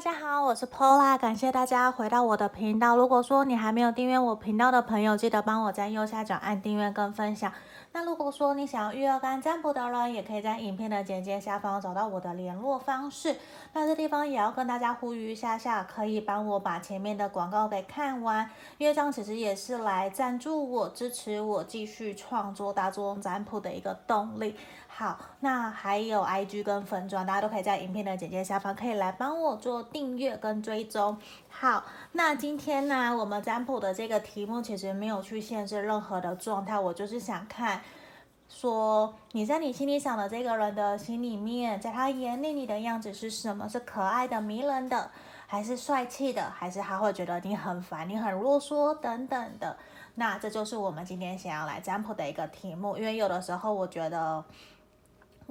大家好，我是 Pola，感谢大家回到我的频道。如果说你还没有订阅我频道的朋友，记得帮我在右下角按订阅跟分享。那如果说你想要预约跟占卜的人，也可以在影片的简介下方找到我的联络方式。那这地方也要跟大家呼吁一下下，可以帮我把前面的广告给看完，因为这样其实也是来赞助我、支持我继续创作大作占卜的一个动力。好，那还有 IG 跟粉专，大家都可以在影片的简介下方可以来帮我做订阅跟追踪。好，那今天呢，我们占卜的这个题目其实没有去限制任何的状态，我就是想看，说你在你心里想的这个人的心里面，在他眼里你的样子是什么？是可爱的、迷人的，还是帅气的，还是他会觉得你很烦、你很啰嗦等等的？那这就是我们今天想要来占卜的一个题目，因为有的时候我觉得。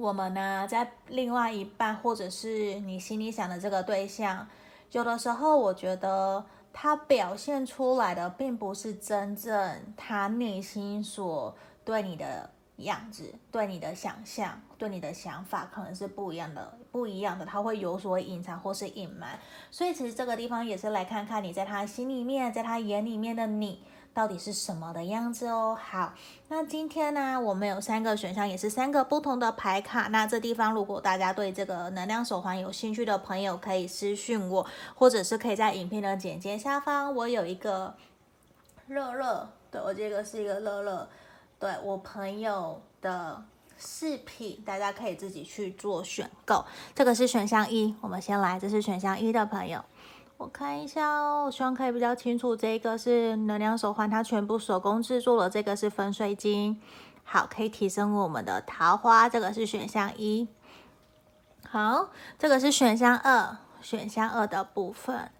我们呢，在另外一半，或者是你心里想的这个对象，有的时候我觉得他表现出来的，并不是真正他内心所对你的样子，对你的想象，对你的想法，可能是不一样的，不一样的，他会有所隐藏或是隐瞒。所以其实这个地方也是来看看你在他心里面，在他眼里面的你。到底是什么的样子哦？好，那今天呢，我们有三个选项，也是三个不同的牌卡。那这地方，如果大家对这个能量手环有兴趣的朋友，可以私讯我，或者是可以在影片的简介下方，我有一个乐乐，对，我这个是一个乐乐，对我朋友的饰品，大家可以自己去做选购。这个是选项一，我们先来，这是选项一的朋友。我看一下哦，我希望可以比较清楚。这个是能量手环，它全部手工制作了。这个是粉水晶，好，可以提升我们的桃花。这个是选项一。好，这个是选项二，选项二的部分，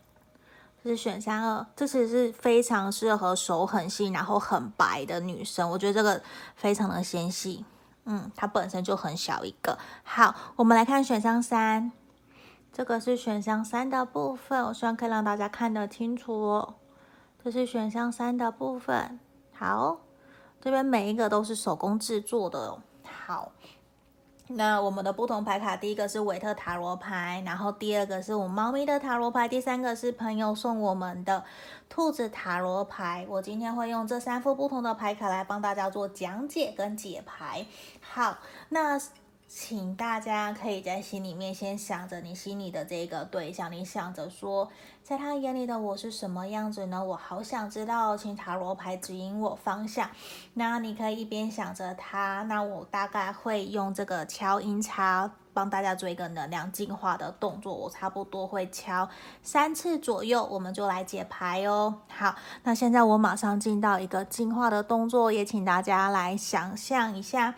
这是选项二。这其实是非常适合手很细，然后很白的女生。我觉得这个非常的纤细，嗯，它本身就很小一个。好，我们来看选项三。这个是选项三的部分，我希望可以让大家看得清楚哦。这是选项三的部分，好，这边每一个都是手工制作的。好，那我们的不同牌卡，第一个是韦特塔罗牌，然后第二个是我猫咪的塔罗牌，第三个是朋友送我们的兔子塔罗牌。我今天会用这三副不同的牌卡来帮大家做讲解跟解牌。好，那。请大家可以在心里面先想着你心里的这个对象，你想着说，在他眼里的我是什么样子呢？我好想知道，请塔罗牌指引我方向。那你可以一边想着他，那我大概会用这个敲音叉帮大家做一个能量净化的动作，我差不多会敲三次左右，我们就来解牌哦。好，那现在我马上进到一个净化的动作，也请大家来想象一下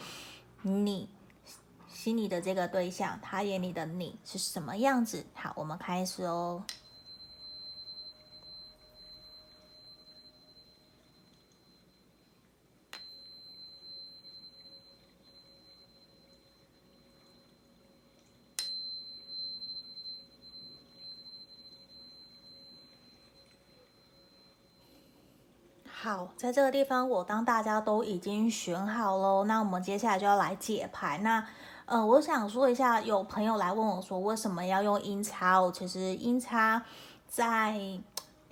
你。心里的这个对象，他眼里的你是什么样子？好，我们开始哦。好，在这个地方，我当大家都已经选好了，那我们接下来就要来解牌。那呃，我想说一下，有朋友来问我说，为什么要用音叉哦？其实音叉在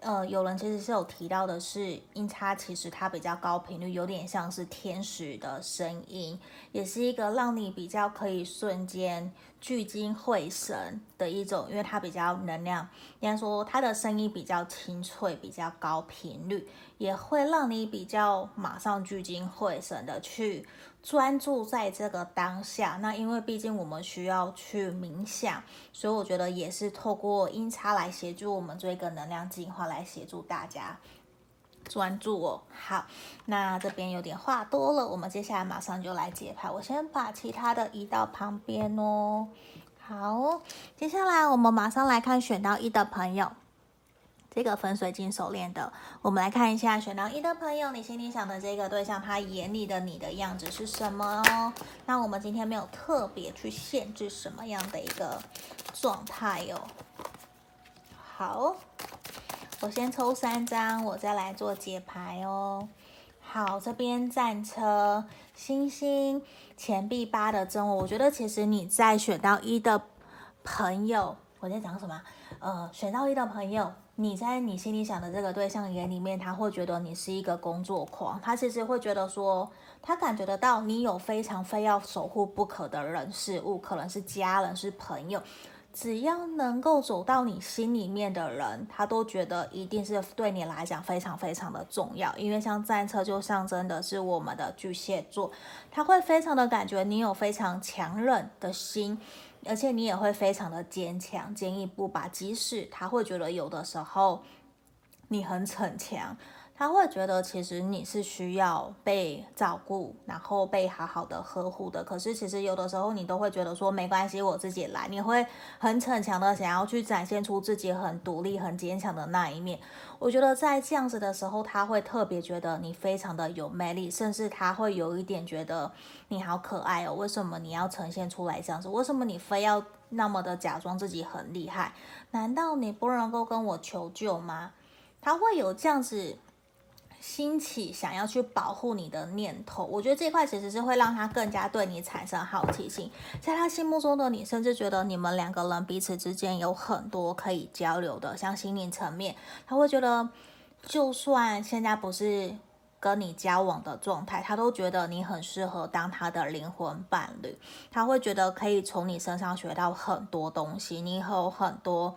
呃，有人其实是有提到的是，音叉其实它比较高频率，有点像是天使的声音，也是一个让你比较可以瞬间聚精会神的一种，因为它比较能量，应该说它的声音比较清脆，比较高频率，也会让你比较马上聚精会神的去专注在这个当下。那因为毕竟我们需要去冥想，所以我觉得也是透过音叉来协助我们做一个能量净化，来协助大家专注哦。好，那这边有点话多了，我们接下来马上就来解牌。我先把其他的移到旁边哦。好，接下来我们马上来看选到一的朋友。这个粉水晶手链的，我们来看一下选到一的朋友，你心里想的这个对象，他眼里的你的样子是什么哦？那我们今天没有特别去限制什么样的一个状态哟。好，我先抽三张，我再来做解牌哦。好，这边战车、星星、钱币八的真我，我觉得其实你在选到一的朋友。我在讲什么？呃，选到一的朋友，你在你心里想的这个对象眼里面，他会觉得你是一个工作狂，他其实会觉得说，他感觉得到你有非常非要守护不可的人事物，可能是家人，是朋友。只要能够走到你心里面的人，他都觉得一定是对你来讲非常非常的重要。因为像战车就象征的是我们的巨蟹座，他会非常的感觉你有非常强韧的心，而且你也会非常的坚强、坚毅不拔。即使他会觉得有的时候你很逞强。他会觉得其实你是需要被照顾，然后被好好的呵护的。可是其实有的时候你都会觉得说没关系，我自己来。你会很逞强的想要去展现出自己很独立、很坚强的那一面。我觉得在这样子的时候，他会特别觉得你非常的有魅力，甚至他会有一点觉得你好可爱哦。为什么你要呈现出来这样子？为什么你非要那么的假装自己很厉害？难道你不能够跟我求救吗？他会有这样子。兴起想要去保护你的念头，我觉得这块其实是会让他更加对你产生好奇心，在他心目中的你，甚至觉得你们两个人彼此之间有很多可以交流的，像心灵层面，他会觉得，就算现在不是跟你交往的状态，他都觉得你很适合当他的灵魂伴侣，他会觉得可以从你身上学到很多东西，你有很多。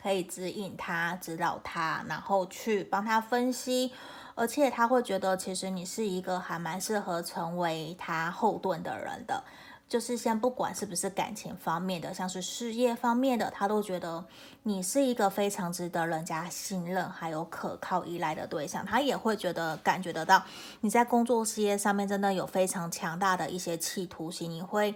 可以指引他、指导他，然后去帮他分析，而且他会觉得其实你是一个还蛮适合成为他后盾的人的。就是先不管是不是感情方面的，像是事业方面的，他都觉得你是一个非常值得人家信任还有可靠依赖的对象。他也会觉得感觉得到你在工作事业上面真的有非常强大的一些企图心，你会。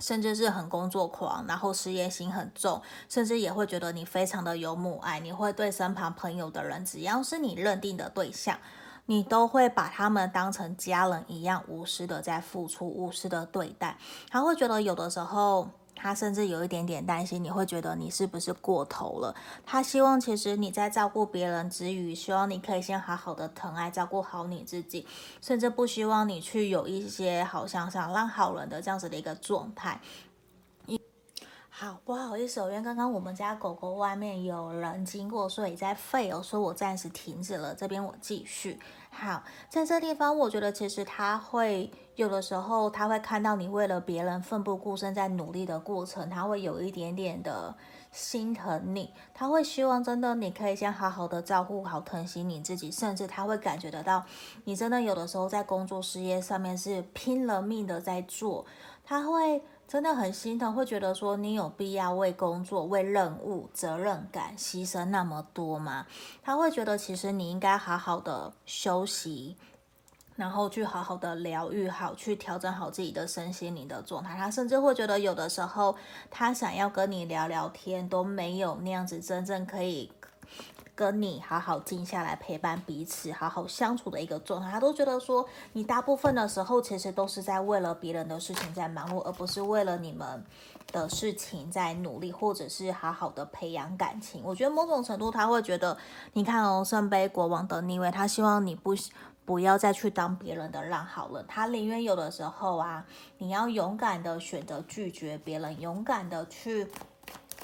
甚至是很工作狂，然后事业心很重，甚至也会觉得你非常的有母爱。你会对身旁朋友的人，只要是你认定的对象，你都会把他们当成家人一样，无私的在付出，无私的对待。他会觉得有的时候。他甚至有一点点担心，你会觉得你是不是过头了？他希望其实你在照顾别人之余，希望你可以先好好的疼爱、照顾好你自己，甚至不希望你去有一些好像想让好人的这样子的一个状态。好，不好意思，因为刚刚我们家狗狗外面有人经过，所以在吠哦，所以我暂时停止了。这边我继续。好，在这地方，我觉得其实他会有的时候，他会看到你为了别人奋不顾身在努力的过程，他会有一点点的心疼你，他会希望真的你可以先好好的照顾好、疼惜你自己，甚至他会感觉得到你真的有的时候在工作事业上面是拼了命的在做，他会。真的很心疼，会觉得说你有必要为工作、为任务、责任感牺牲那么多吗？他会觉得其实你应该好好的休息，然后去好好的疗愈好，去调整好自己的身心灵的状态。他甚至会觉得有的时候他想要跟你聊聊天，都没有那样子真正可以。跟你好好静下来陪伴彼此，好好相处的一个状态，他都觉得说，你大部分的时候其实都是在为了别人的事情在忙碌，而不是为了你们的事情在努力，或者是好好的培养感情。我觉得某种程度他会觉得，你看哦，圣杯国王的逆位，他希望你不不要再去当别人的让好了，他宁愿有的时候啊，你要勇敢的选择拒绝别人，勇敢的去。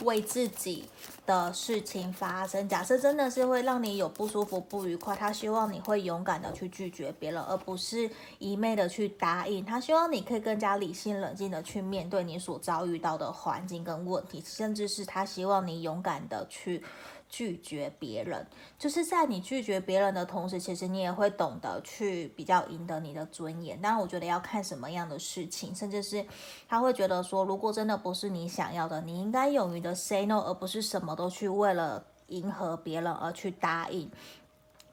为自己的事情发声。假设真的是会让你有不舒服、不愉快，他希望你会勇敢的去拒绝别人，而不是一昧的去答应。他希望你可以更加理性、冷静的去面对你所遭遇到的环境跟问题，甚至是他希望你勇敢的去。拒绝别人，就是在你拒绝别人的同时，其实你也会懂得去比较赢得你的尊严。但我觉得要看什么样的事情，甚至是他会觉得说，如果真的不是你想要的，你应该勇于的 say no，而不是什么都去为了迎合别人而去答应。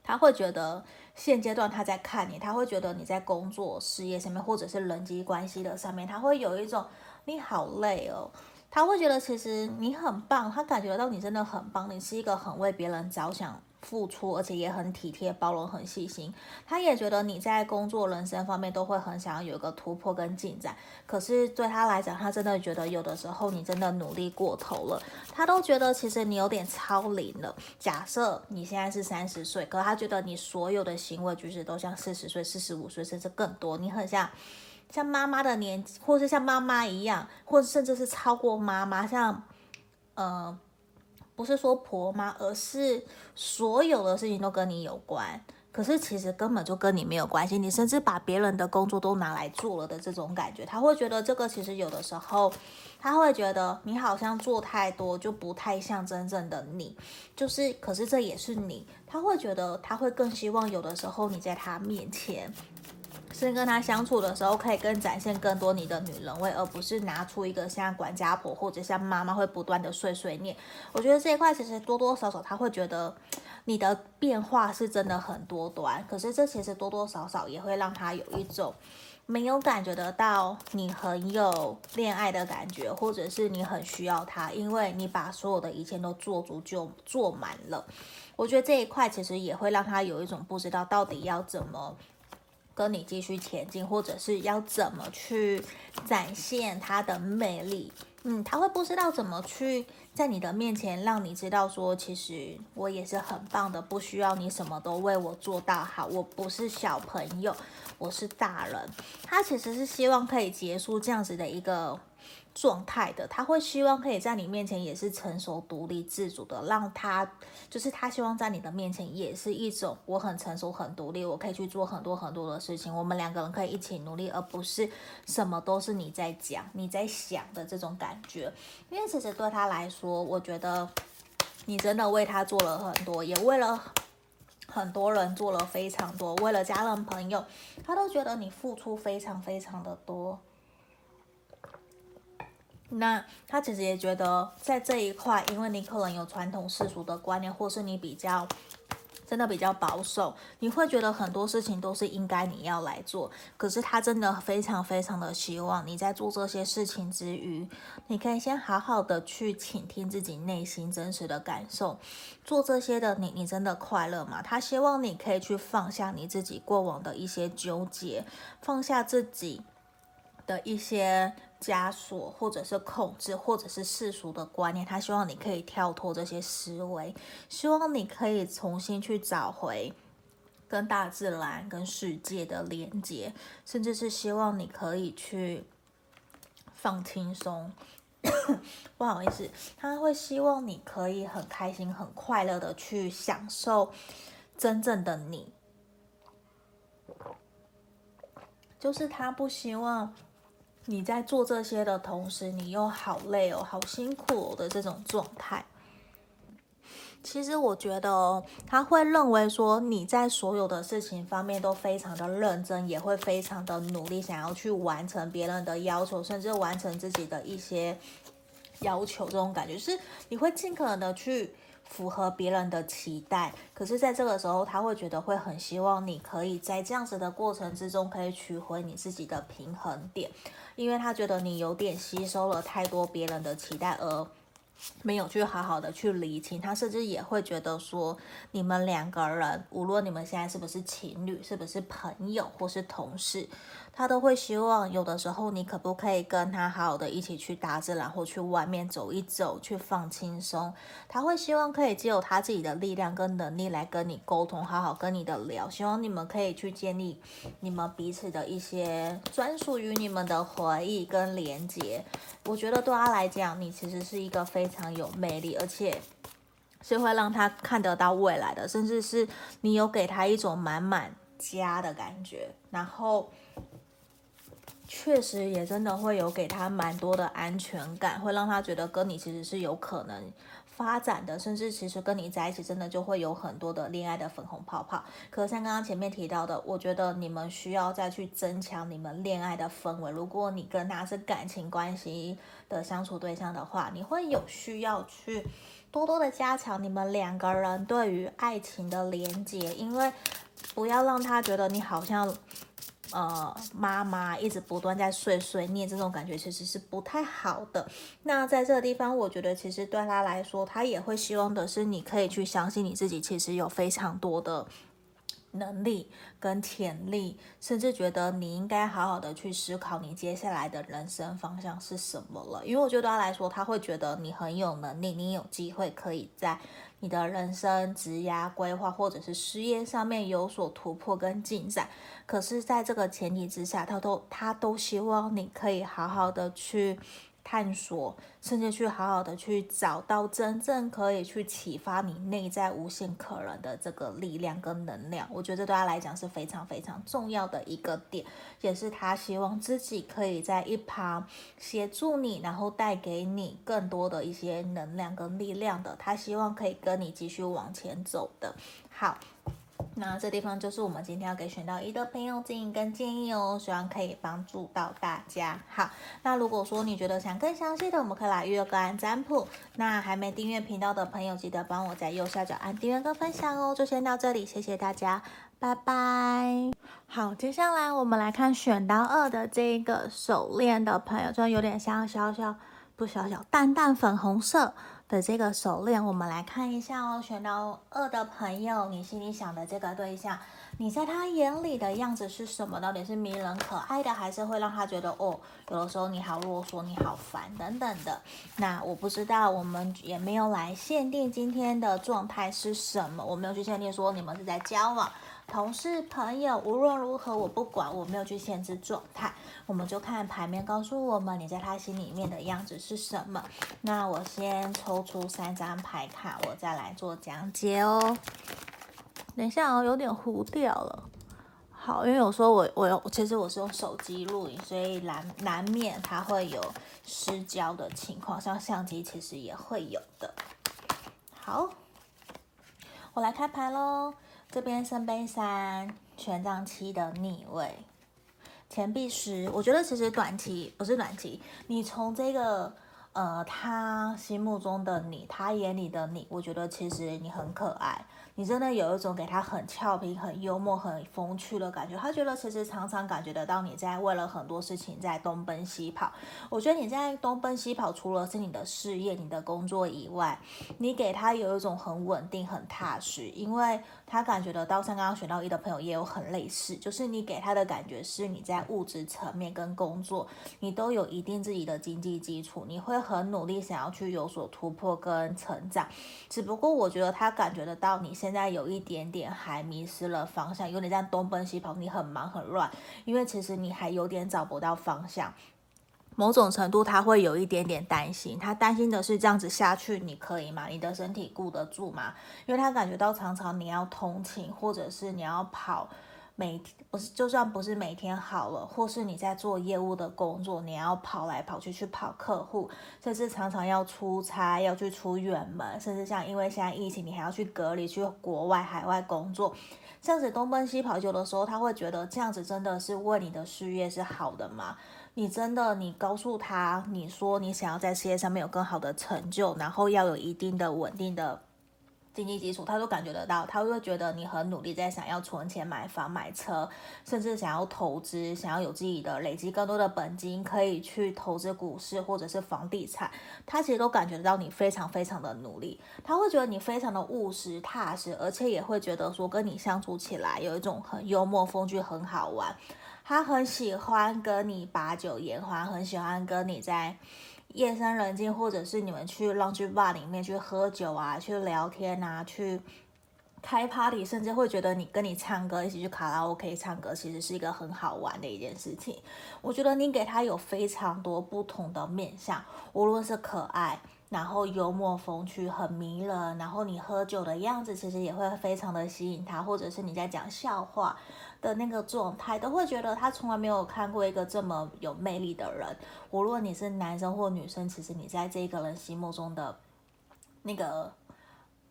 他会觉得现阶段他在看你，他会觉得你在工作事业上面，或者是人际关系的上面，他会有一种你好累哦。他会觉得其实你很棒，他感觉到你真的很棒，你是一个很为别人着想、付出，而且也很体贴、包容、很细心。他也觉得你在工作、人生方面都会很想要有一个突破跟进展。可是对他来讲，他真的觉得有的时候你真的努力过头了，他都觉得其实你有点超龄了。假设你现在是三十岁，可他觉得你所有的行为举止都像四十岁、四十五岁，甚至更多，你很像。像妈妈的年纪，或是像妈妈一样，或者甚至是超过妈妈，像呃，不是说婆妈，而是所有的事情都跟你有关。可是其实根本就跟你没有关系，你甚至把别人的工作都拿来做了的这种感觉，他会觉得这个其实有的时候，他会觉得你好像做太多，就不太像真正的你，就是可是这也是你，他会觉得他会更希望有的时候你在他面前。是跟他相处的时候，可以更展现更多你的女人味，而不是拿出一个像管家婆或者像妈妈会不断的碎碎念。我觉得这一块其实多多少少他会觉得你的变化是真的很多端，可是这其实多多少少也会让他有一种没有感觉得到你很有恋爱的感觉，或者是你很需要他，因为你把所有的一切都做足就做满了。我觉得这一块其实也会让他有一种不知道到底要怎么。跟你继续前进，或者是要怎么去展现他的魅力？嗯，他会不知道怎么去在你的面前让你知道说，其实我也是很棒的，不需要你什么都为我做到好。我不是小朋友，我是大人。他其实是希望可以结束这样子的一个。状态的，他会希望可以在你面前也是成熟、独立、自主的，让他就是他希望在你的面前也是一种我很成熟、很独立，我可以去做很多很多的事情，我们两个人可以一起努力，而不是什么都是你在讲、你在想的这种感觉。因为其实对他来说，我觉得你真的为他做了很多，也为了很多人做了非常多，为了家人朋友，他都觉得你付出非常非常的多。那他其实也觉得，在这一块，因为你可能有传统世俗的观念，或是你比较真的比较保守，你会觉得很多事情都是应该你要来做。可是他真的非常非常的希望你在做这些事情之余，你可以先好好的去倾听自己内心真实的感受。做这些的你，你真的快乐吗？他希望你可以去放下你自己过往的一些纠结，放下自己的一些。枷锁，或者是控制，或者是世俗的观念，他希望你可以跳脱这些思维，希望你可以重新去找回跟大自然、跟世界的连接，甚至是希望你可以去放轻松。不好意思，他会希望你可以很开心、很快乐的去享受真正的你，就是他不希望。你在做这些的同时，你又好累哦，好辛苦的这种状态。其实我觉得，他会认为说你在所有的事情方面都非常的认真，也会非常的努力，想要去完成别人的要求，甚至完成自己的一些要求。这种感觉是你会尽可能的去。符合别人的期待，可是，在这个时候，他会觉得会很希望你可以在这样子的过程之中，可以取回你自己的平衡点，因为他觉得你有点吸收了太多别人的期待，而没有去好好的去理清。他甚至也会觉得说，你们两个人，无论你们现在是不是情侣，是不是朋友，或是同事。他都会希望有的时候你可不可以跟他好好的一起去大自然或去外面走一走，去放轻松。他会希望可以借由他自己的力量跟能力来跟你沟通，好好跟你的聊。希望你们可以去建立你们彼此的一些专属于你们的回忆跟连接。我觉得对他来讲，你其实是一个非常有魅力，而且是会让他看得到未来的，甚至是你有给他一种满满家的感觉，然后。确实也真的会有给他蛮多的安全感，会让他觉得跟你其实是有可能发展的，甚至其实跟你在一起真的就会有很多的恋爱的粉红泡泡。可像刚刚前面提到的，我觉得你们需要再去增强你们恋爱的氛围。如果你跟他是感情关系的相处对象的话，你会有需要去多多的加强你们两个人对于爱情的连接，因为不要让他觉得你好像。呃，妈妈一直不断在碎碎念，这种感觉其实是不太好的。那在这个地方，我觉得其实对他来说，他也会希望的是，你可以去相信你自己，其实有非常多的能力跟潜力，甚至觉得你应该好好的去思考你接下来的人生方向是什么了。因为我觉得对他来说，他会觉得你很有能力，你有机会可以在。你的人生职涯规划或者是事业上面有所突破跟进展，可是，在这个前提之下，他都他都希望你可以好好的去探索，甚至去好好的去找到真正可以去启发你内在无限可能的这个力量跟能量。我觉得对他来讲是非常非常重要的一个点，也是他希望自己可以在一旁协助你，然后带给你更多的一些能量跟力量的。他希望可以跟你继续往前走的。好。那这地方就是我们今天要给选到一的朋友建议跟建议哦，希望可以帮助到大家。好，那如果说你觉得想更详细的，我们可以来预约个案占卜。那还没订阅频道的朋友，记得帮我在右下角按订阅跟分享哦。就先到这里，谢谢大家，拜拜。好，接下来我们来看选到二的这个手链的朋友，就有点像小小不小小淡淡粉红色。的这个手链，我们来看一下哦。选到二的朋友，你心里想的这个对象，你在他眼里的样子是什么？到底是迷人可爱的，还是会让他觉得哦，有的时候你好啰嗦，你好烦等等的？那我不知道，我们也没有来限定今天的状态是什么，我没有去限定说你们是在交往。同事、朋友，无论如何，我不管，我没有去限制状态，我们就看牌面告诉我们你在他心里面的样子是什么。那我先抽出三张牌卡，我再来做讲解哦。等一下哦，有点糊掉了。好，因为有时候我我有，其实我是用手机录影，所以难难免它会有失焦的情况，像相机其实也会有的。好，我来开牌喽。这边圣杯三，权杖七的逆位，钱币十。我觉得其实短期不是短期，你从这个呃他心目中的你，他眼里的你，我觉得其实你很可爱。你真的有一种给他很俏皮、很幽默、很风趣的感觉。他觉得其实常常感觉得到你在为了很多事情在东奔西跑。我觉得你在东奔西跑，除了是你的事业、你的工作以外，你给他有一种很稳定、很踏实，因为他感觉得到，像刚刚选到一的朋友也有很类似，就是你给他的感觉是你在物质层面跟工作，你都有一定自己的经济基础，你会很努力想要去有所突破跟成长。只不过我觉得他感觉得到你现在有一点点还迷失了方向，有点在东奔西跑，你很忙很乱，因为其实你还有点找不到方向。某种程度他会有一点点担心，他担心的是这样子下去你可以吗？你的身体顾得住吗？因为他感觉到常常你要通勤，或者是你要跑。每天不是，就算不是每天好了，或是你在做业务的工作，你要跑来跑去去跑客户，甚至常常要出差，要去出远门，甚至像因为现在疫情，你还要去隔离，去国外海外工作，这样子东奔西跑，有的时候他会觉得这样子真的是为你的事业是好的吗？你真的，你告诉他，你说你想要在事业上面有更好的成就，然后要有一定的稳定的。经济基础，他都感觉得到，他会觉得你很努力，在想要存钱买房买车，甚至想要投资，想要有自己的累积更多的本金，可以去投资股市或者是房地产。他其实都感觉得到你非常非常的努力，他会觉得你非常的务实踏实，而且也会觉得说跟你相处起来有一种很幽默风趣，很好玩。他很喜欢跟你把酒言欢，很喜欢跟你在。夜深人静，或者是你们去 lounge bar 里面去喝酒啊，去聊天啊，去开 party，甚至会觉得你跟你唱歌，一起去卡拉 OK 唱歌，其实是一个很好玩的一件事情。我觉得你给他有非常多不同的面向，无论是可爱，然后幽默风趣，很迷人，然后你喝酒的样子，其实也会非常的吸引他，或者是你在讲笑话。的那个状态，都会觉得他从来没有看过一个这么有魅力的人。无论你是男生或女生，其实你在这个人心目中的那个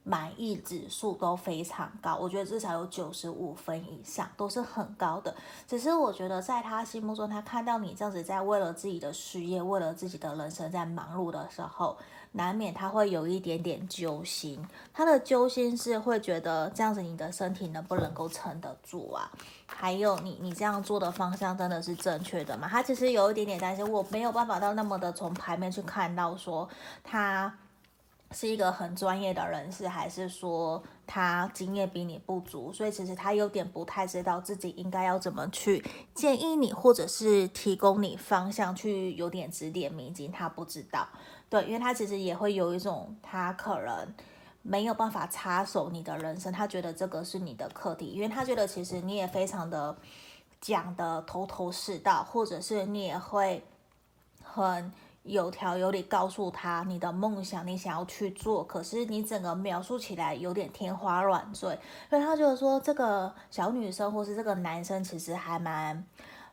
满意指数都非常高。我觉得至少有九十五分以上，都是很高的。只是我觉得在他心目中，他看到你这样子在为了自己的事业，为了自己的人生在忙碌的时候。难免他会有一点点揪心，他的揪心是会觉得这样子你的身体能不能够撑得住啊？还有你你这样做的方向真的是正确的吗？他其实有一点点担心，我没有办法到那么的从牌面去看到说他是一个很专业的人士，还是说他经验比你不足，所以其实他有点不太知道自己应该要怎么去建议你，或者是提供你方向去有点指点迷津，他不知道。对，因为他其实也会有一种，他可能没有办法插手你的人生，他觉得这个是你的课题，因为他觉得其实你也非常的讲的头头是道，或者是你也会很有条有理告诉他你的梦想，你想要去做，可是你整个描述起来有点天花乱坠，所以他就是说这个小女生或是这个男生其实还蛮。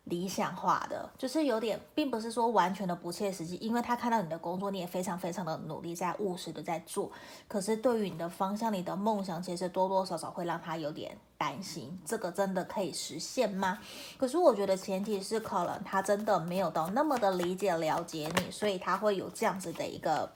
理想化的，就是有点，并不是说完全的不切实际，因为他看到你的工作，你也非常非常的努力，在务实的在做。可是对于你的方向、你的梦想，其实多多少少会让他有点担心，这个真的可以实现吗？可是我觉得前提是，可能他真的没有到那么的理解了解你，所以他会有这样子的一个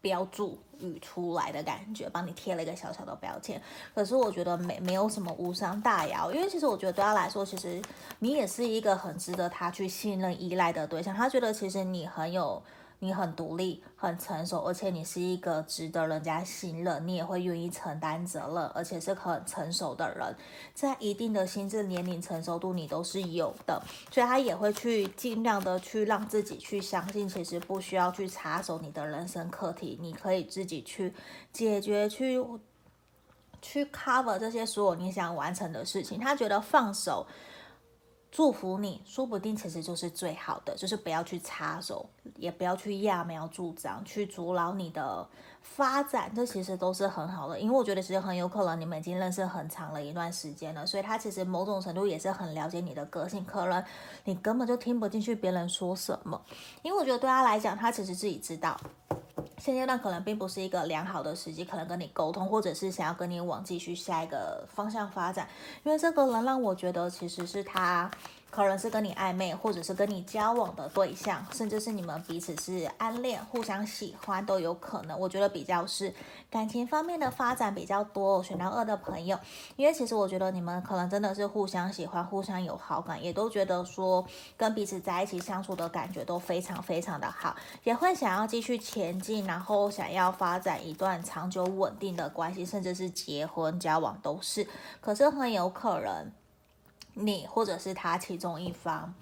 标注。语出来的感觉，帮你贴了一个小小的标签。可是我觉得没没有什么无伤大雅，因为其实我觉得对他来说，其实你也是一个很值得他去信任依赖的对象。他觉得其实你很有。你很独立，很成熟，而且你是一个值得人家信任，你也会愿意承担责任，而且是很成熟的人，在一定的心智年龄成熟度，你都是有的，所以他也会去尽量的去让自己去相信，其实不需要去插手你的人生课题，你可以自己去解决，去去 cover 这些所有你想完成的事情。他觉得放手。祝福你，说不定其实就是最好的，就是不要去插手，也不要去揠苗助长，去阻挠你的发展，这其实都是很好的。因为我觉得其实很有可能你们已经认识很长了一段时间了，所以他其实某种程度也是很了解你的个性，可能你根本就听不进去别人说什么。因为我觉得对他来讲，他其实自己知道。现阶段可能并不是一个良好的时机，可能跟你沟通，或者是想要跟你往继续下一个方向发展。因为这个人让我觉得，其实是他。可能是跟你暧昧，或者是跟你交往的对象，甚至是你们彼此是暗恋、互相喜欢都有可能。我觉得比较是感情方面的发展比较多。选到二的朋友，因为其实我觉得你们可能真的是互相喜欢、互相有好感，也都觉得说跟彼此在一起相处的感觉都非常非常的好，也会想要继续前进，然后想要发展一段长久稳定的关系，甚至是结婚交往都是。可是很有可能。你或者是他其中一方，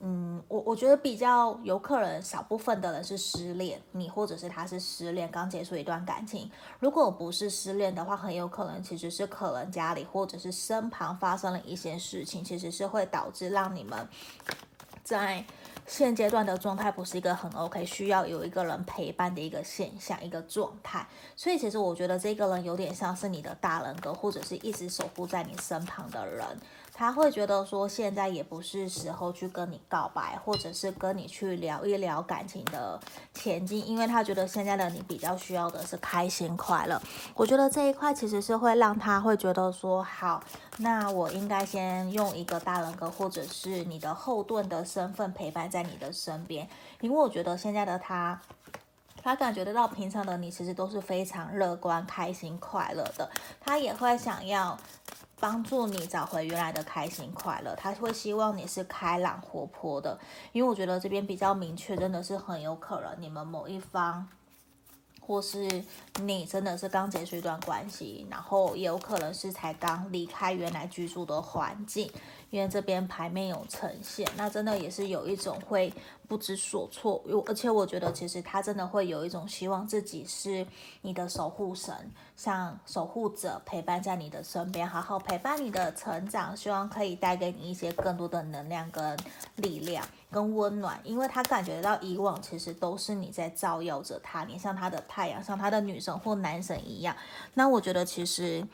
嗯，我我觉得比较有可能，少部分的人是失恋，你或者是他是失恋，刚结束一段感情。如果不是失恋的话，很有可能其实是可能家里或者是身旁发生了一些事情，其实是会导致让你们在现阶段的状态不是一个很 OK，需要有一个人陪伴的一个现象，一个状态。所以其实我觉得这个人有点像是你的大人格，或者是一直守护在你身旁的人。他会觉得说，现在也不是时候去跟你告白，或者是跟你去聊一聊感情的前进，因为他觉得现在的你比较需要的是开心快乐。我觉得这一块其实是会让他会觉得说，好，那我应该先用一个大人格，或者是你的后盾的身份陪伴在你的身边，因为我觉得现在的他，他感觉得到平常的你其实都是非常乐观、开心、快乐的，他也会想要。帮助你找回原来的开心快乐，他会希望你是开朗活泼的，因为我觉得这边比较明确，真的是很有可能你们某一方，或是你真的是刚结束一段关系，然后也有可能是才刚离开原来居住的环境。因为这边牌面有呈现，那真的也是有一种会不知所措。而且我觉得其实他真的会有一种希望自己是你的守护神，像守护者陪伴在你的身边，好好陪伴你的成长，希望可以带给你一些更多的能量跟力量跟温暖。因为他感觉到以往其实都是你在照耀着他，你像他的太阳，像他的女神或男神一样。那我觉得其实。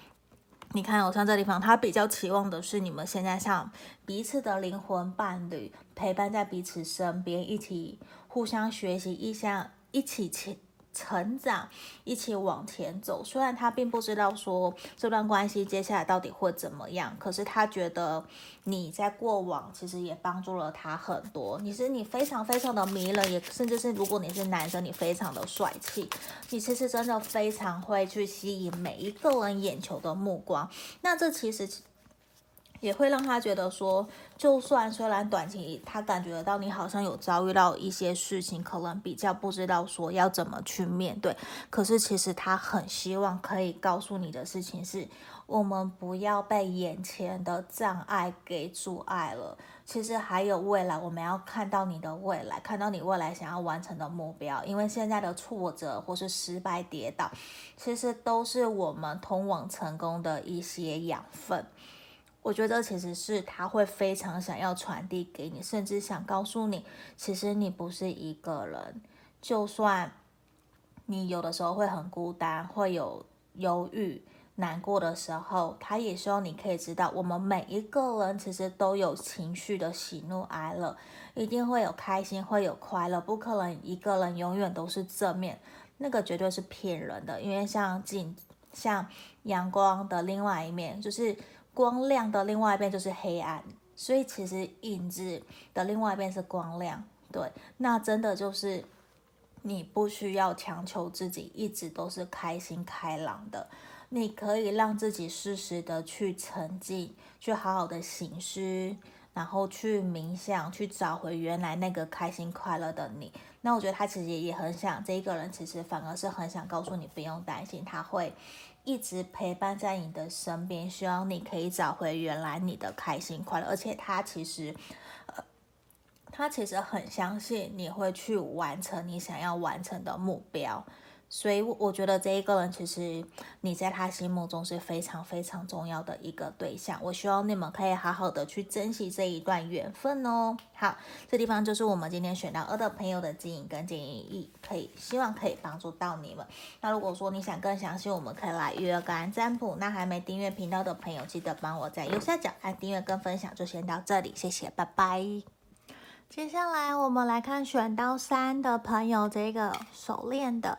你看，我像这地方，他比较期望的是你们现在像彼此的灵魂伴侣，陪伴在彼此身边，一起互相学习，一相一起前。成长，一起往前走。虽然他并不知道说这段关系接下来到底会怎么样，可是他觉得你在过往其实也帮助了他很多。你是你非常非常的迷人，也甚至是如果你是男生，你非常的帅气。你其实真的非常会去吸引每一个人眼球的目光。那这其实。也会让他觉得说，就算虽然短期他感觉得到你好像有遭遇到一些事情，可能比较不知道说要怎么去面对。可是其实他很希望可以告诉你的事情是，我们不要被眼前的障碍给阻碍了。其实还有未来，我们要看到你的未来，看到你未来想要完成的目标。因为现在的挫折或是失败跌倒，其实都是我们通往成功的一些养分。我觉得其实是他会非常想要传递给你，甚至想告诉你，其实你不是一个人。就算你有的时候会很孤单，会有忧郁、难过的时候，他也希望你可以知道，我们每一个人其实都有情绪的喜怒哀乐，一定会有开心，会有快乐，不可能一个人永远都是正面，那个绝对是骗人的。因为像镜，像阳光的另外一面，就是。光亮的另外一边就是黑暗，所以其实影子的另外一边是光亮。对，那真的就是你不需要强求自己一直都是开心开朗的，你可以让自己适时的去沉静，去好好的醒思，然后去冥想，去找回原来那个开心快乐的你。那我觉得他其实也很想，这一个人其实反而是很想告诉你，不用担心，他会。一直陪伴在你的身边，希望你可以找回原来你的开心快乐。而且他其实，呃，他其实很相信你会去完成你想要完成的目标。所以我觉得这一个人其实你在他心目中是非常非常重要的一个对象。我希望你们可以好好的去珍惜这一段缘分哦。好，这地方就是我们今天选到二的朋友的指引跟建议，可以希望可以帮助到你们。那如果说你想更详细，我们可以来预约个案占卜。那还没订阅频道的朋友，记得帮我在右下角按订阅跟分享。就先到这里，谢谢，拜拜。接下来我们来看选到三的朋友这个手链的。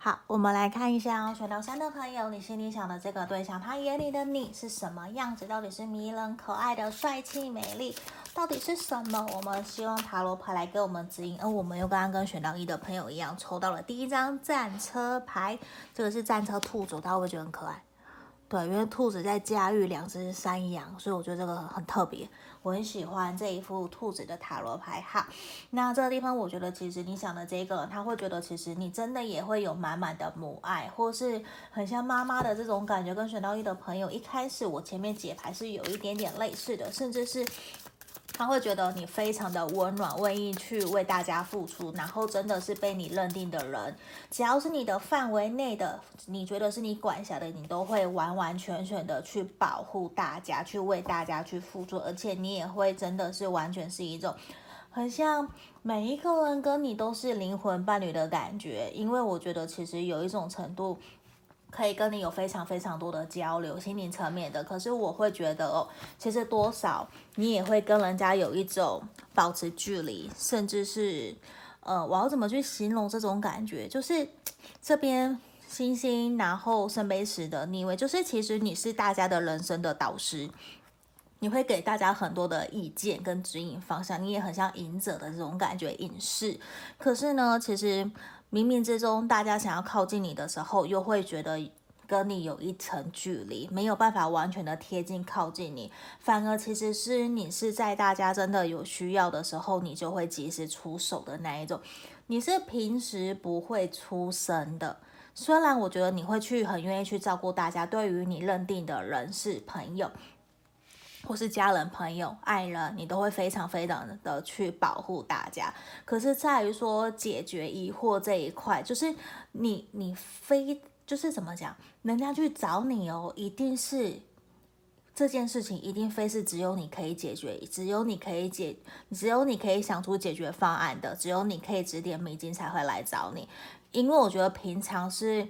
好，我们来看一下哦，选到三的朋友，你心里想的这个对象，他眼里的你是什么样子？到底是迷人、可爱的、帅气、美丽，到底是什么？我们希望塔罗牌来给我们指引。而我们又刚刚跟选到一的朋友一样，抽到了第一张战车牌，这个是战车兔子，他会不会觉得很可爱？对，因为兔子在驾驭两只山羊，所以我觉得这个很特别。我很喜欢这一副兔子的塔罗牌。哈，那这个地方我觉得，其实你想的这个，他会觉得其实你真的也会有满满的母爱，或是很像妈妈的这种感觉。跟选到一的朋友，一开始我前面解牌是有一点点类似的，甚至是。他会觉得你非常的温暖，愿意去为大家付出，然后真的是被你认定的人，只要是你的范围内的，你觉得是你管辖的，你都会完完全全的去保护大家，去为大家去付出，而且你也会真的是完全是一种很像每一个人跟你都是灵魂伴侣的感觉，因为我觉得其实有一种程度。可以跟你有非常非常多的交流，心灵层面的。可是我会觉得哦，其实多少你也会跟人家有一种保持距离，甚至是，呃，我要怎么去形容这种感觉？就是 这边星星，然后圣杯十的逆位，就是其实你是大家的人生的导师，你会给大家很多的意见跟指引方向，你也很像隐者的这种感觉，隐士。可是呢，其实。冥冥之中，大家想要靠近你的时候，又会觉得跟你有一层距离，没有办法完全的贴近靠近你。反而其实是你是在大家真的有需要的时候，你就会及时出手的那一种。你是平时不会出声的，虽然我觉得你会去很愿意去照顾大家，对于你认定的人是朋友。或是家人、朋友、爱人，你都会非常非常的去保护大家。可是在于说解决疑惑这一块，就是你你非就是怎么讲，人家去找你哦，一定是这件事情一定非是只有你可以解决，只有你可以解，只有你可以想出解决方案的，只有你可以指点迷津才会来找你。因为我觉得平常是，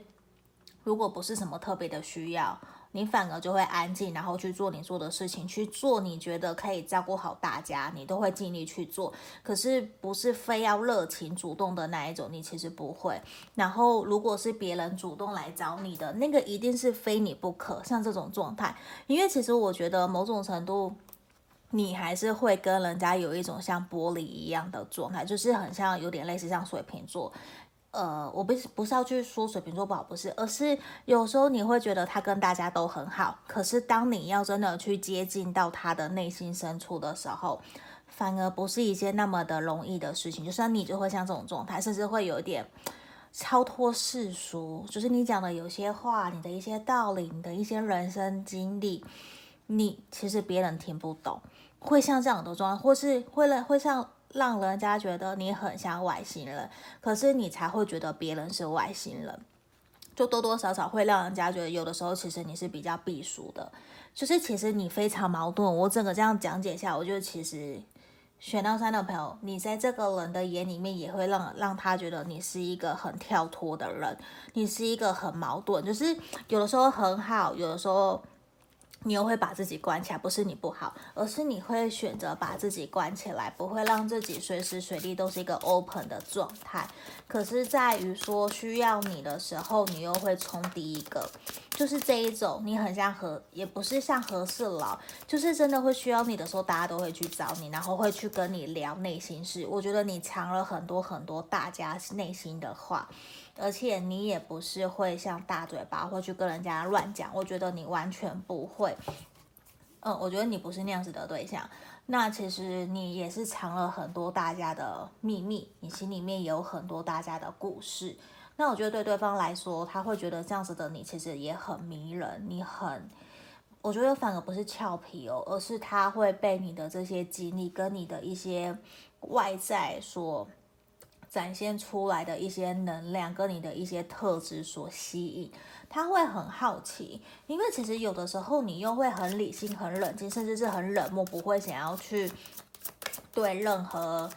如果不是什么特别的需要。你反而就会安静，然后去做你做的事情，去做你觉得可以照顾好大家，你都会尽力去做。可是不是非要热情主动的那一种，你其实不会。然后如果是别人主动来找你的，那个一定是非你不可。像这种状态，因为其实我觉得某种程度，你还是会跟人家有一种像玻璃一样的状态，就是很像有点类似像水瓶座。呃，我不是不是要去说水瓶座不好，不是，而是有时候你会觉得他跟大家都很好，可是当你要真的去接近到他的内心深处的时候，反而不是一件那么的容易的事情。就像你就会像这种状态，甚至会有点超脱世俗，就是你讲的有些话，你的一些道理，你的一些人生经历，你其实别人听不懂，会像这样的状态，或是会会像。让人家觉得你很像外星人，可是你才会觉得别人是外星人。就多多少少会让人家觉得有的时候其实你是比较避俗的，就是其实你非常矛盾。我整个这样讲解下，我觉得其实选到三的朋友，你在这个人的眼里面也会让让他觉得你是一个很跳脱的人，你是一个很矛盾，就是有的时候很好，有的时候。你又会把自己关起来，不是你不好，而是你会选择把自己关起来，不会让自己随时随地都是一个 open 的状态。可是在于说需要你的时候，你又会冲第一个，就是这一种，你很像和，也不是像和事佬，就是真的会需要你的时候，大家都会去找你，然后会去跟你聊内心事。我觉得你藏了很多很多大家内心的话。而且你也不是会像大嘴巴，会去跟人家乱讲。我觉得你完全不会。嗯，我觉得你不是那样子的对象。那其实你也是藏了很多大家的秘密，你心里面也有很多大家的故事。那我觉得对对方来说，他会觉得这样子的你其实也很迷人，你很，我觉得反而不是俏皮哦，而是他会被你的这些经历跟你的一些外在所。展现出来的一些能量跟你的一些特质所吸引，他会很好奇，因为其实有的时候你又会很理性、很冷静，甚至是很冷漠，不会想要去对任何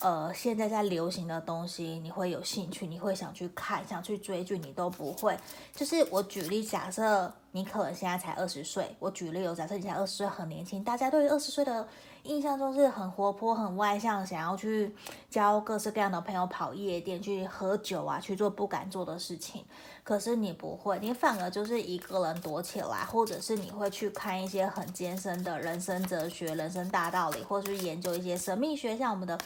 呃现在在流行的东西你会有兴趣，你会想去看、想去追剧，你都不会。就是我举例，假设你可能现在才二十岁，我举例，有假设你才二十岁，很年轻，大家对于二十岁的。印象中是很活泼、很外向，想要去交各式各样的朋友，跑夜店、去喝酒啊，去做不敢做的事情。可是你不会，你反而就是一个人躲起来，或者是你会去看一些很艰深的人生哲学、人生大道理，或者是研究一些神秘学，像我们的。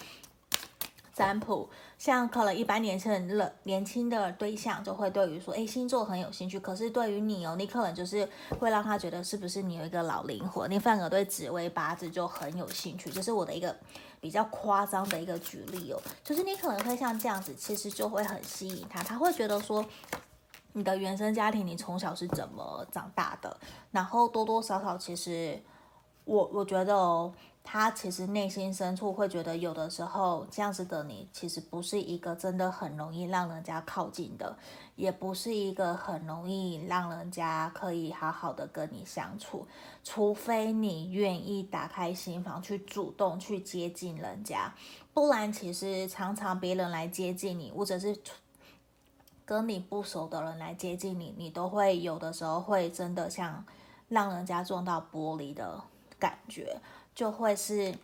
占卜，像可能一般年轻人、年轻的对象就会对于说，诶，星座很有兴趣。可是对于你哦，你可能就是会让他觉得是不是你有一个老灵魂，你反而对紫微八字就很有兴趣。这是我的一个比较夸张的一个举例哦，就是你可能会像这样子，其实就会很吸引他，他会觉得说，你的原生家庭，你从小是怎么长大的，然后多多少少，其实我我觉得哦。他其实内心深处会觉得，有的时候这样子的你，其实不是一个真的很容易让人家靠近的，也不是一个很容易让人家可以好好的跟你相处，除非你愿意打开心房去主动去接近人家，不然其实常常别人来接近你，或者是跟你不熟的人来接近你，你都会有的时候会真的像让人家撞到玻璃的感觉。就会是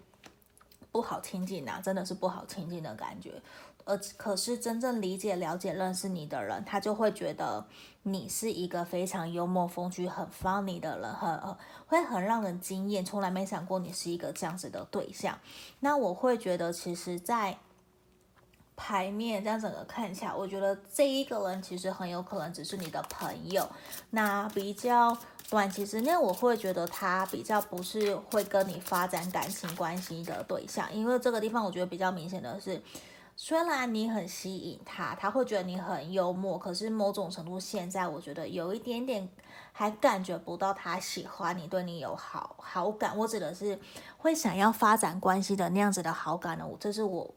不好亲近呐、啊，真的是不好亲近的感觉。而可是真正理解、了解、认识你的人，他就会觉得你是一个非常幽默风趣、很 funny 的人，很会很让人惊艳。从来没想过你是一个这样子的对象。那我会觉得，其实，在牌面这样整个看起来，我觉得这一个人其实很有可能只是你的朋友。那比较。短期之内，我会觉得他比较不是会跟你发展感情关系的对象，因为这个地方我觉得比较明显的是，虽然你很吸引他，他会觉得你很幽默，可是某种程度现在我觉得有一点点还感觉不到他喜欢你，对你有好好感。我指的是会想要发展关系的那样子的好感呢，这是我。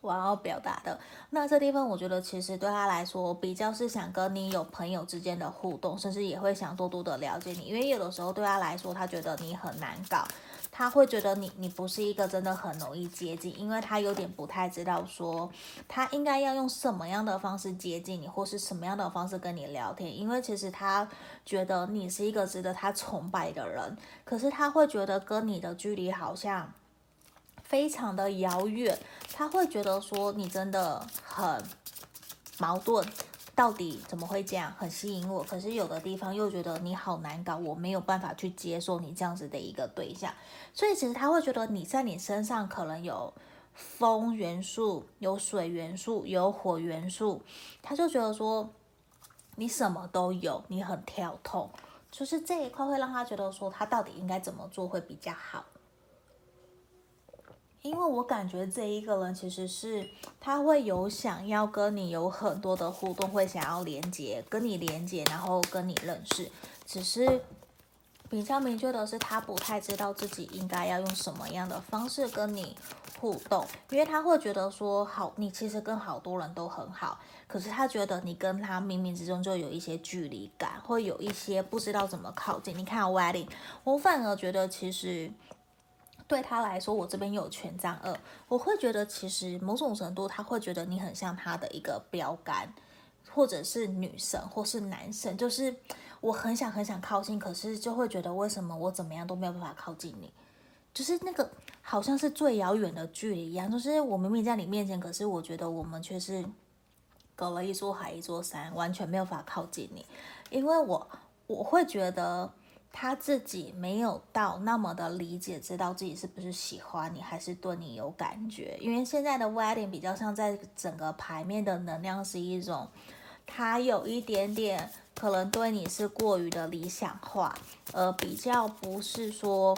我要表达的那这地方，我觉得其实对他来说，比较是想跟你有朋友之间的互动，甚至也会想多多的了解你，因为有的时候对他来说，他觉得你很难搞，他会觉得你你不是一个真的很容易接近，因为他有点不太知道说他应该要用什么样的方式接近你，或是什么样的方式跟你聊天，因为其实他觉得你是一个值得他崇拜的人，可是他会觉得跟你的距离好像。非常的遥远，他会觉得说你真的很矛盾，到底怎么会这样？很吸引我，可是有的地方又觉得你好难搞，我没有办法去接受你这样子的一个对象，所以其实他会觉得你在你身上可能有风元素、有水元素、有火元素，他就觉得说你什么都有，你很跳痛，就是这一块会让他觉得说他到底应该怎么做会比较好。因为我感觉这一个人其实是他会有想要跟你有很多的互动，会想要连接，跟你连接，然后跟你认识。只是比较明确的是，他不太知道自己应该要用什么样的方式跟你互动，因为他会觉得说，好，你其实跟好多人都很好，可是他觉得你跟他冥冥之中就有一些距离感，会有一些不知道怎么靠近。你看 Wedding，我反而觉得其实对他来说，我这边有权杖二，我会觉得其实某种程度他会觉得你很像他的一个标杆，或者是女神，或是男神，就是我很想很想靠近，可是就会觉得为什么我怎么样都没有办法靠近你，就是那个。好像是最遥远的距离一样，就是我明明在你面前，可是我觉得我们却是隔了一座海一座山，完全没有法靠近你。因为我我会觉得他自己没有到那么的理解，知道自己是不是喜欢你，还是对你有感觉。因为现在的 wedding 比较像在整个牌面的能量是一种，他有一点点可能对你是过于的理想化，而比较不是说。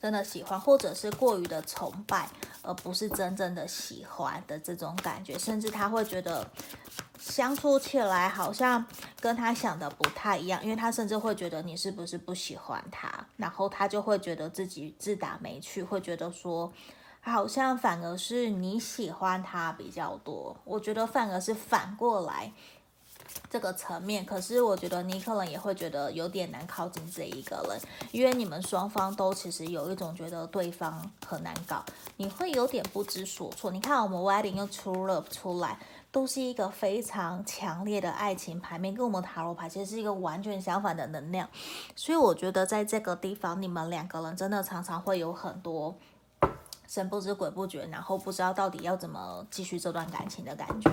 真的喜欢，或者是过于的崇拜，而不是真正的喜欢的这种感觉，甚至他会觉得相处起来好像跟他想的不太一样，因为他甚至会觉得你是不是不喜欢他，然后他就会觉得自己自打没趣，会觉得说好像反而是你喜欢他比较多，我觉得反而是反过来。这个层面，可是我觉得你可能也会觉得有点难靠近这一个人，因为你们双方都其实有一种觉得对方很难搞，你会有点不知所措。你看我们 wedding 又出了出来，都是一个非常强烈的爱情牌面，跟我们塔罗牌其实是一个完全相反的能量，所以我觉得在这个地方，你们两个人真的常常会有很多神不知鬼不觉，然后不知道到底要怎么继续这段感情的感觉。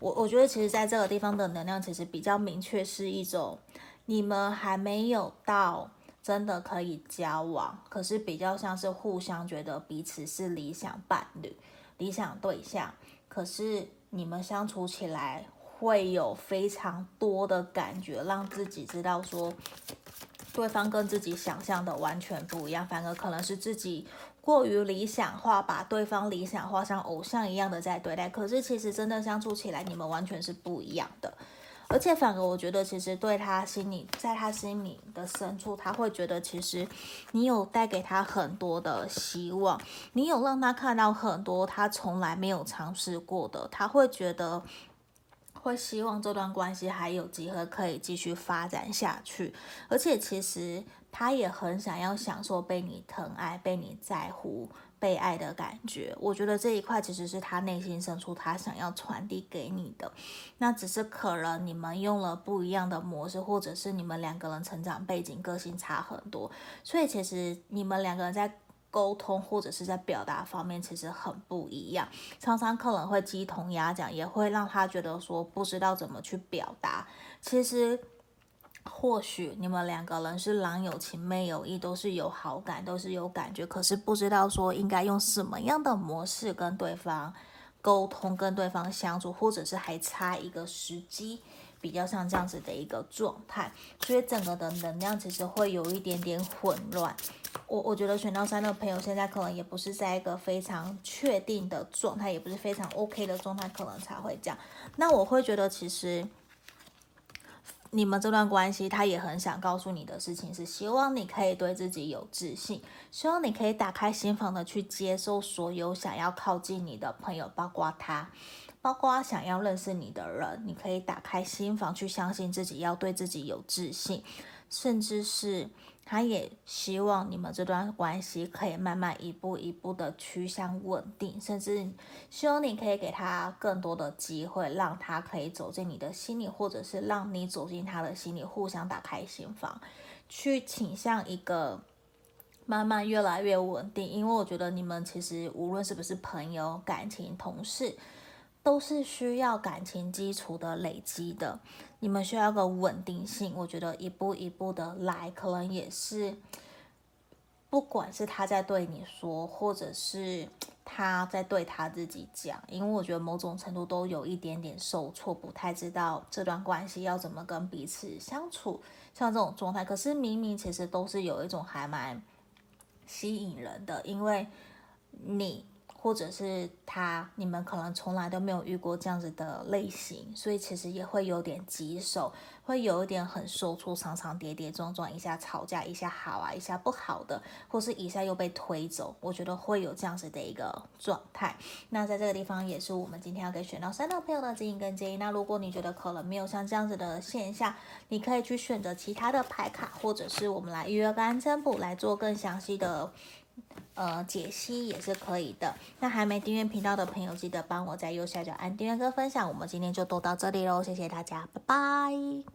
我我觉得，其实在这个地方的能量其实比较明确，是一种你们还没有到真的可以交往，可是比较像是互相觉得彼此是理想伴侣、理想对象，可是你们相处起来会有非常多的感觉，让自己知道说对方跟自己想象的完全不一样，反而可能是自己。过于理想化，把对方理想化，像偶像一样的在对待，可是其实真的相处起来，你们完全是不一样的。而且反而我觉得，其实对他心里，在他心里的深处，他会觉得其实你有带给他很多的希望，你有让他看到很多他从来没有尝试过的，他会觉得会希望这段关系还有机会可以继续发展下去。而且其实。他也很想要享受被你疼爱、被你在乎、被爱的感觉。我觉得这一块其实是他内心深处他想要传递给你的。那只是可能你们用了不一样的模式，或者是你们两个人成长背景、个性差很多，所以其实你们两个人在沟通或者是在表达方面其实很不一样。常常可能会鸡同鸭讲，也会让他觉得说不知道怎么去表达。其实。或许你们两个人是郎有情妹有意，都是有好感，都是有感觉，可是不知道说应该用什么样的模式跟对方沟通，跟对方相处，或者是还差一个时机，比较像这样子的一个状态，所以整个的能量其实会有一点点混乱。我我觉得选到三的朋友现在可能也不是在一个非常确定的状态，也不是非常 OK 的状态，可能才会这样。那我会觉得其实。你们这段关系，他也很想告诉你的事情是，希望你可以对自己有自信，希望你可以打开心房的去接受所有想要靠近你的朋友，包括他，包括想要认识你的人，你可以打开心房去相信自己，要对自己有自信，甚至是。他也希望你们这段关系可以慢慢一步一步的趋向稳定，甚至希望你可以给他更多的机会，让他可以走进你的心里，或者是让你走进他的心里，互相打开心房，去倾向一个慢慢越来越稳定。因为我觉得你们其实无论是不是朋友、感情、同事，都是需要感情基础的累积的。你们需要个稳定性，我觉得一步一步的来，可能也是，不管是他在对你说，或者是他在对他自己讲，因为我觉得某种程度都有一点点受挫，不太知道这段关系要怎么跟彼此相处，像这种状态。可是明明其实都是有一种还蛮吸引人的，因为你。或者是他你们可能从来都没有遇过这样子的类型，所以其实也会有点棘手，会有一点很受挫，常常跌跌撞撞，一下吵架，一下好啊，一下不好的，或是一下又被推走，我觉得会有这样子的一个状态。那在这个地方也是我们今天要给选到三的朋友的指引跟建议。那如果你觉得可能没有像这样子的现象，你可以去选择其他的牌卡，或者是我们来预约个安占卜来做更详细的呃解析也是可以的。那还没订阅频道的朋友，记得帮我在右下角按订阅跟分享。我们今天就都到这里喽，谢谢大家，拜拜。